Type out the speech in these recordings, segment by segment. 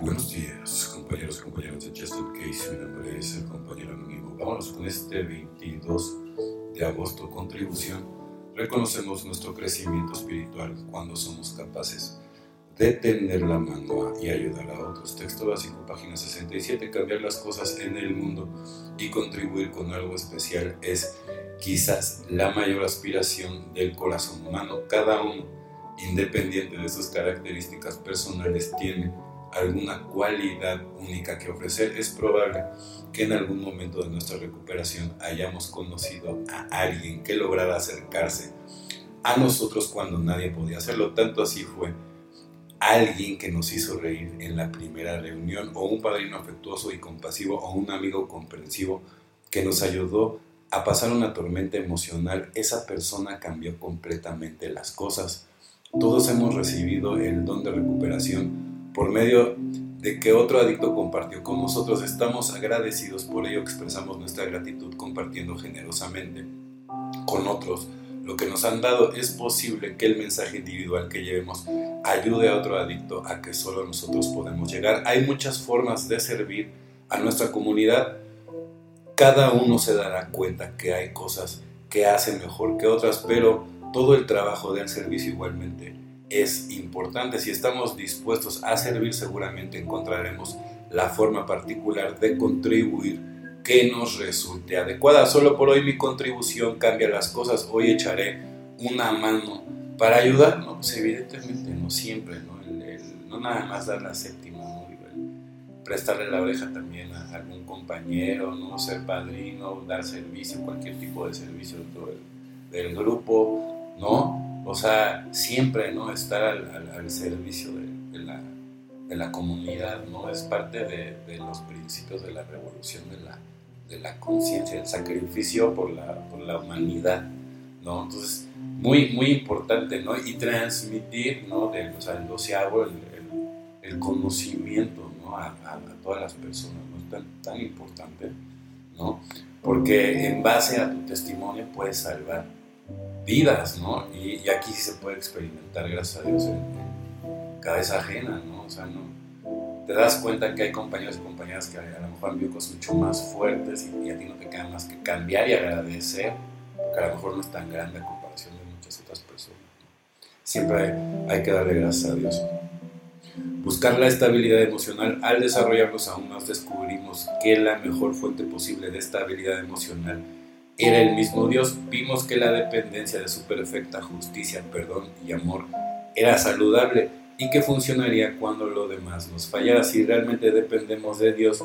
Buenos días, compañeros y compañeras de Chester Case. Mi nombre es el compañero anónimo. Vámonos con este 22 de agosto. Contribución. Reconocemos nuestro crecimiento espiritual cuando somos capaces de tender la mano y ayudar a otros. Texto básico, página 67. Cambiar las cosas en el mundo y contribuir con algo especial es quizás la mayor aspiración del corazón humano. Cada uno, independiente de sus características personales, tiene alguna cualidad única que ofrecer, es probable que en algún momento de nuestra recuperación hayamos conocido a alguien que lograra acercarse a nosotros cuando nadie podía hacerlo. Tanto así fue alguien que nos hizo reír en la primera reunión, o un padrino afectuoso y compasivo, o un amigo comprensivo que nos ayudó a pasar una tormenta emocional. Esa persona cambió completamente las cosas. Todos hemos recibido el don de recuperación por medio de que otro adicto compartió con nosotros. Estamos agradecidos, por ello expresamos nuestra gratitud compartiendo generosamente con otros lo que nos han dado. Es posible que el mensaje individual que llevemos ayude a otro adicto a que solo nosotros podemos llegar. Hay muchas formas de servir a nuestra comunidad. Cada uno se dará cuenta que hay cosas que hacen mejor que otras, pero todo el trabajo del servicio igualmente es importante. Si estamos dispuestos a servir, seguramente encontraremos la forma particular de contribuir que nos resulte adecuada. Solo por hoy mi contribución cambia las cosas. Hoy echaré una mano para ayudar. No, pues evidentemente no siempre, no, no nada más dar la séptima, ¿no? prestarle la oreja también a algún compañero, no ser padrino, dar servicio, cualquier tipo de servicio del grupo, ¿no? O sea, siempre, ¿no? Estar al, servicio de, la, de, la, comunidad, ¿no? Es parte de, los principios de la revolución de la, de la conciencia, el sacrificio por la, por la humanidad, ¿no? Entonces, muy, muy importante, ¿no? Y transmitir, ¿no? O sea, el doceavo, el, el, conocimiento, ¿no? A, a, todas las personas, ¿no? Es tan, tan importante, ¿no? Porque en base a tu testimonio puedes salvar vidas, ¿no? Y, aquí sí se puede experimentar, gracias a Dios, en, cabeza ajena, ¿no? O sea, ¿no? Te das cuenta que hay compañeros y compañeras que a lo mejor han vivido cosas mucho más fuertes y, a ti no te queda más que cambiar y agradecer, porque a lo mejor no es tan grande a comparación de muchas otras personas. Siempre hay, que darle gracias a Dios. Buscar la estabilidad emocional, al desarrollarnos aún más descubrimos que la mejor fuente posible de estabilidad emocional era el mismo Dios, vimos que la dependencia de su perfecta justicia, perdón y amor era saludable y que funcionaría cuando lo demás nos fallara. Si realmente dependemos de Dios,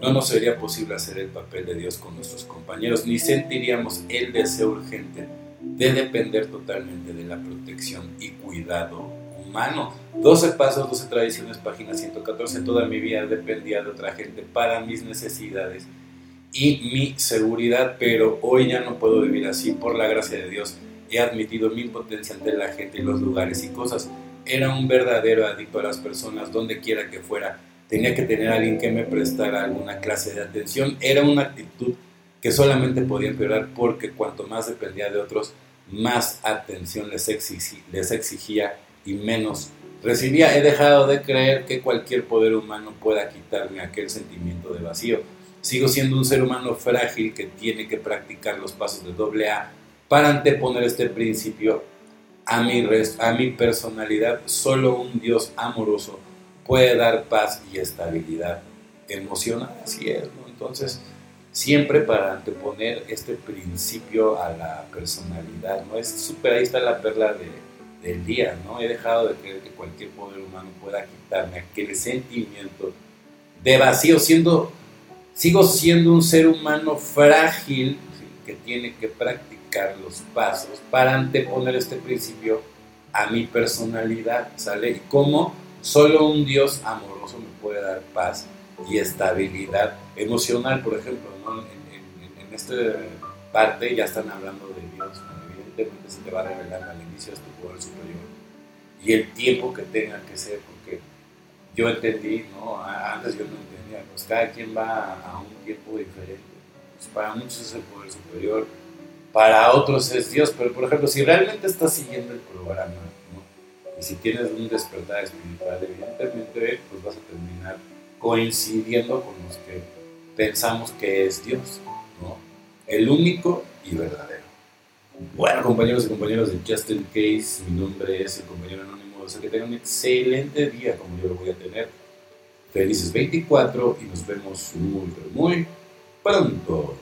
no nos sería posible hacer el papel de Dios con nuestros compañeros, ni sentiríamos el deseo urgente de depender totalmente de la protección y cuidado humano. 12 pasos, 12 tradiciones, página 114. Toda mi vida dependía de otra gente para mis necesidades y mi seguridad, pero hoy ya no puedo vivir así por la gracia de Dios. He admitido mi impotencia ante la gente y los lugares y cosas. Era un verdadero adicto a las personas, donde quiera que fuera. Tenía que tener a alguien que me prestara alguna clase de atención. Era una actitud que solamente podía empeorar porque cuanto más dependía de otros, más atención les, les exigía y menos recibía. He dejado de creer que cualquier poder humano pueda quitarme aquel sentimiento de vacío Sigo siendo un ser humano frágil que tiene que practicar los pasos de doble A para anteponer este principio a mi, a mi personalidad. Solo un Dios amoroso puede dar paz y estabilidad emocional. Así es, ¿no? Entonces, siempre para anteponer este principio a la personalidad, ¿no? Es súper, ahí está la perla de, del día, ¿no? He dejado de creer que cualquier poder humano pueda quitarme aquel sentimiento de vacío, siendo Sigo siendo un ser humano frágil que tiene que practicar los pasos para anteponer este principio a mi personalidad, ¿sale? Y cómo solo un Dios amoroso me puede dar paz y estabilidad emocional, por ejemplo, ¿no? en, esta parte ya están hablando de Dios, evidentemente se te va a revelar al inicio de tu poder superior y el tiempo que tenga que ser, porque yo entendí, ¿no? Antes yo no entendía pues cada quien va a un tiempo diferente. Pues para muchos es el poder superior, para otros es Dios, pero por ejemplo, si realmente estás siguiendo el programa, y si tienes un despertar espiritual, evidentemente pues vas a terminar coincidiendo con los que pensamos que es Dios, ¿no? El único y verdadero. Bueno, compañeros y compañeras de Just In Case, mi nombre es el compañero anónimo. O sea, que tengan un excelente día como yo lo voy a tener. Felices 24 y nos vemos muy, muy pronto.